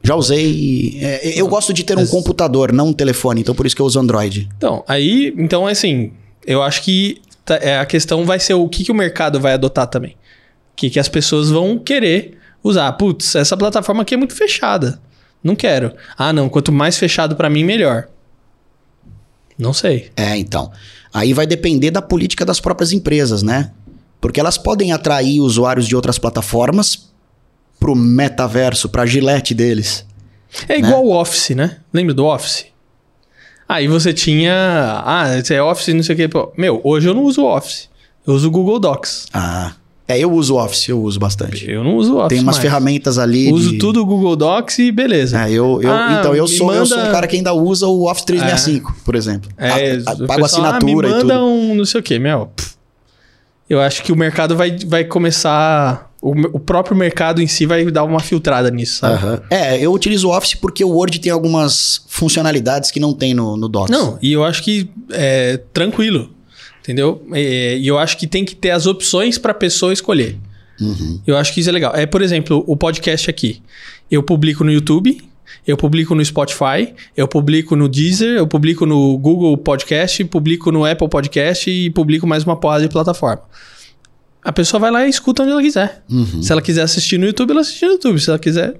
Já usei. é, eu gosto de ter um Mas- computador, não um telefone, então por isso que eu uso Android. Então, aí, então assim, eu acho que tá- é, a questão vai ser o que, que o mercado vai adotar também. O que, que as pessoas vão querer usar. Putz, essa plataforma aqui é muito fechada. Não quero. Ah, não, quanto mais fechado pra mim, melhor. Não sei. É, então. Aí vai depender da política das próprias empresas, né? Porque elas podem atrair usuários de outras plataformas pro metaverso, pra Gillette deles. É igual o Office, né? Lembra do Office? Aí você tinha. Ah, é Office, não sei o quê. Meu, hoje eu não uso o Office. Eu uso o Google Docs. Ah. É, eu uso o Office, eu uso bastante. Eu não uso o Office. Tem umas mais. ferramentas ali. Uso de... tudo o Google Docs e beleza. É, eu, eu, Ah, então, eu sou, eu sou manda- um cara que ainda usa o Office 365, por exemplo. É, A- a- pago pessoal, assinatura ah, me e manda tudo. um não sei o quê, meu. Eu acho que o mercado vai, vai começar. O, o próprio mercado em si vai dar uma filtrada nisso, sabe? Aham. É, eu utilizo o Office porque o Word tem algumas funcionalidades que não tem no, no Docs. Não, e eu acho que é tranquilo, entendeu? É, E eu acho que tem que ter as opções para a pessoa escolher. Uhum. Eu acho que isso é legal. É, por exemplo, o podcast aqui. Eu publico no YouTube, eu publico no Spotify, eu publico no Deezer, eu publico no Google Podcast, publico no Apple Podcast e publico mais uma porrada de plataforma. A pessoa vai lá e escuta onde ela quiser. Uhum. Se ela quiser assistir no YouTube, ela assiste no YouTube. Se ela quiser.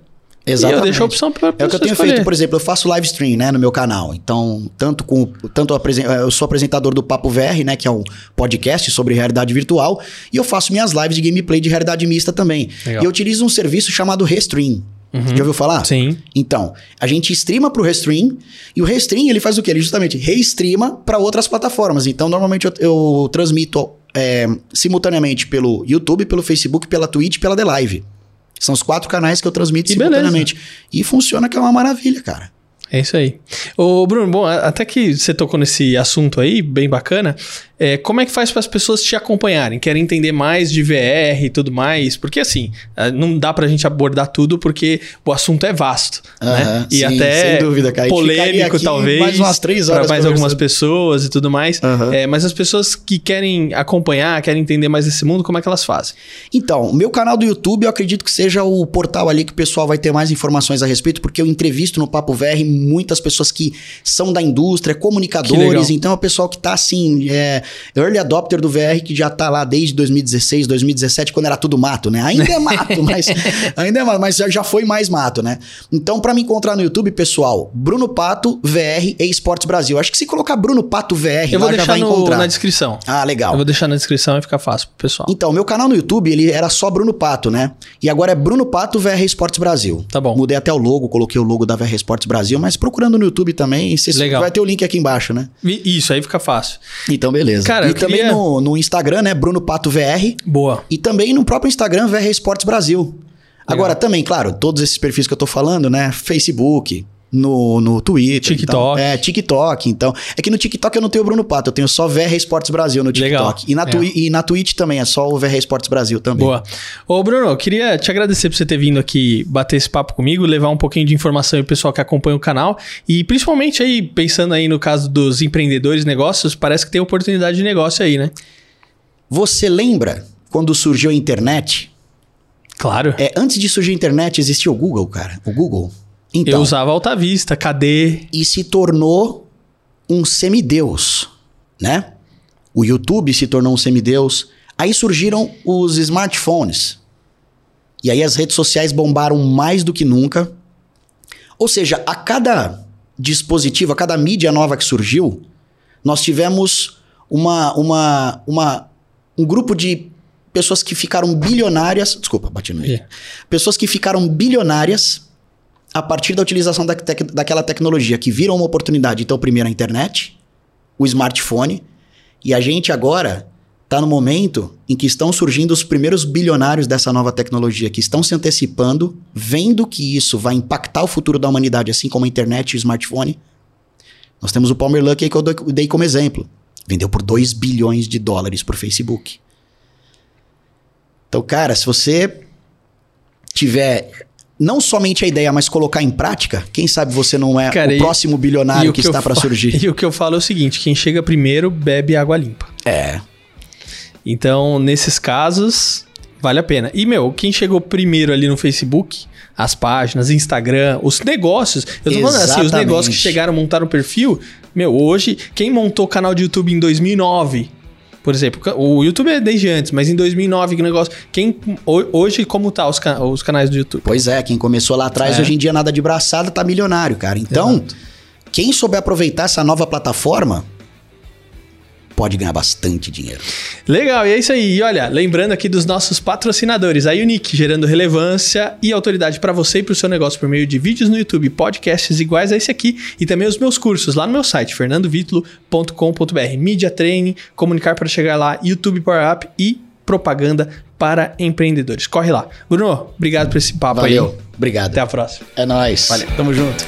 Exatamente. E eu deixo a opção pra É o que eu tenho escolher. feito, por exemplo, eu faço live stream, né, no meu canal. Então, tanto com tanto apresen- eu sou apresentador do Papo VR, né, que é um podcast sobre realidade virtual, e eu faço minhas lives de gameplay de realidade mista também. Legal. E eu utilizo um serviço chamado Restream. Já ouviu falar? Sim. Então, a gente streama pro Restream e o Restream ele faz o quê? Ele justamente reestreama para outras plataformas. Então, normalmente eu, eu transmito é, simultaneamente pelo YouTube, pelo Facebook, pela Twitch pela The Live. São os quatro canais que eu transmito E beleza. simultaneamente. E funciona que é uma maravilha, cara. É isso aí. Ô, Bruno, bom, até que você tocou nesse assunto aí, bem bacana, é, como é que faz para as pessoas te acompanharem? Querem entender mais de VR e tudo mais? Porque assim, não dá pra gente abordar tudo porque o assunto é vasto, né? E sim, até dúvida. A polêmico, talvez. mais umas três horas Para mais algumas pessoas e tudo mais. Aham. É, mas as pessoas que querem acompanhar, querem entender mais desse mundo, como é que elas fazem? Então, o meu canal do YouTube eu acredito que seja o portal ali que o pessoal vai ter mais informações a respeito, porque eu entrevisto no Papo VR muitas pessoas que são da indústria, comunicadores, então é o pessoal que tá assim, é early adopter do VR que já tá lá desde 2016, 2017, quando era tudo mato, né? Ainda é mato, mas ainda é mato, mas já- foi mais mato, né? Então, pra me encontrar no YouTube, pessoal, Bruno Pato VR e Esportes Brasil. Acho que se colocar Bruno Pato VR, Eu vou lá já deixar vai no- encontrar. na descrição. Ah, legal. Eu vou deixar na descrição e fica fácil pro pessoal. Então, meu canal no YouTube, ele era só Bruno Pato, né? E agora é Bruno Pato VR Esportes Brasil. Tá bom. Mudei até o logo, coloquei o logo da VR Esportes Brasil, mas procurando no YouTube também, vocês Legal. vai ter o link aqui embaixo, né? Isso, aí fica fácil. Então, beleza. Cara, e também queria- no, no Instagram, né? Bruno Pato VR. Boa. E também no próprio Instagram, VR Esportes Brasil. Agora, também, claro, todos esses perfis que eu tô falando, né? Facebook, no, no Twitter. TikTok. Então, é, TikTok. Então, é que no TikTok eu não tenho o Bruno Pato, eu tenho só VR Esportes Brasil no Legal. TikTok. E na, É. Twi- e na Twitch também, é só o VR Esportes Brasil também. Boa. Ô, Bruno, eu queria te agradecer por você ter vindo aqui bater esse papo comigo, levar um pouquinho de informação pro pessoal que acompanha o canal. E principalmente aí, pensando aí no caso dos empreendedores, negócios, parece que tem oportunidade de negócio aí, né? Você lembra quando surgiu a internet? Claro. É, antes de surgir a internet, existia o Google, cara. O Google. Então, eu usava Alta Vista, KD. e se tornou um semideus, né? O YouTube se tornou um semideus. Aí surgiram os smartphones. E aí as redes sociais bombaram mais do que nunca. Ou seja, a cada dispositivo, a cada mídia nova que surgiu, nós tivemos uma, uma, uma, um grupo de pessoas que ficaram bilionárias. Desculpa, bati no É. Pessoas que ficaram bilionárias a partir da utilização da tec- daquela tecnologia, que viram uma oportunidade. Então, primeiro a internet, o smartphone, e a gente agora está no momento em que estão surgindo os primeiros bilionários dessa nova tecnologia, que estão se antecipando, vendo que isso vai impactar o futuro da humanidade, assim como a internet e o smartphone. Nós temos o Palmer Luckey que eu dei como exemplo. Vendeu por 2 bilhões de dólares o Facebook. Então, cara, se você tiver não somente a ideia, mas colocar em prática, quem sabe você não é Cara, o e- próximo bilionário o que, eu está para surgir. E o que eu falo é o seguinte: quem chega primeiro bebe água limpa. É. Então, nesses casos, vale a pena. E, meu, quem chegou primeiro ali no Facebook, as páginas, Instagram, os negócios. Eu tô falando assim, os Exatamente. negócios que chegaram, montaram o perfil. Meu, hoje, quem montou o canal de YouTube em 2009, por exemplo, o YouTube é desde antes, mas em 2009, que negócio. Quem, ho- hoje, como tá os, ca- os canais do YouTube? Pois é, quem começou lá atrás, É. hoje em dia nada de braçada, tá milionário, cara. Então, quem souber aproveitar essa nova plataforma, pode ganhar bastante dinheiro. Legal, e é isso aí. E olha, lembrando aqui dos nossos patrocinadores, a Unique, gerando relevância e autoridade para você e para o seu negócio por meio de vídeos no YouTube, podcasts iguais a esse aqui e também os meus cursos lá no meu site, fernandovitulo.com.br. Mídia Training, comunicar para chegar lá, YouTube Power Up e propaganda para empreendedores. Corre lá. Bruno, obrigado por esse papo Valeu. aí. Obrigado. Até a próxima. É nóis. Valeu, tamo junto.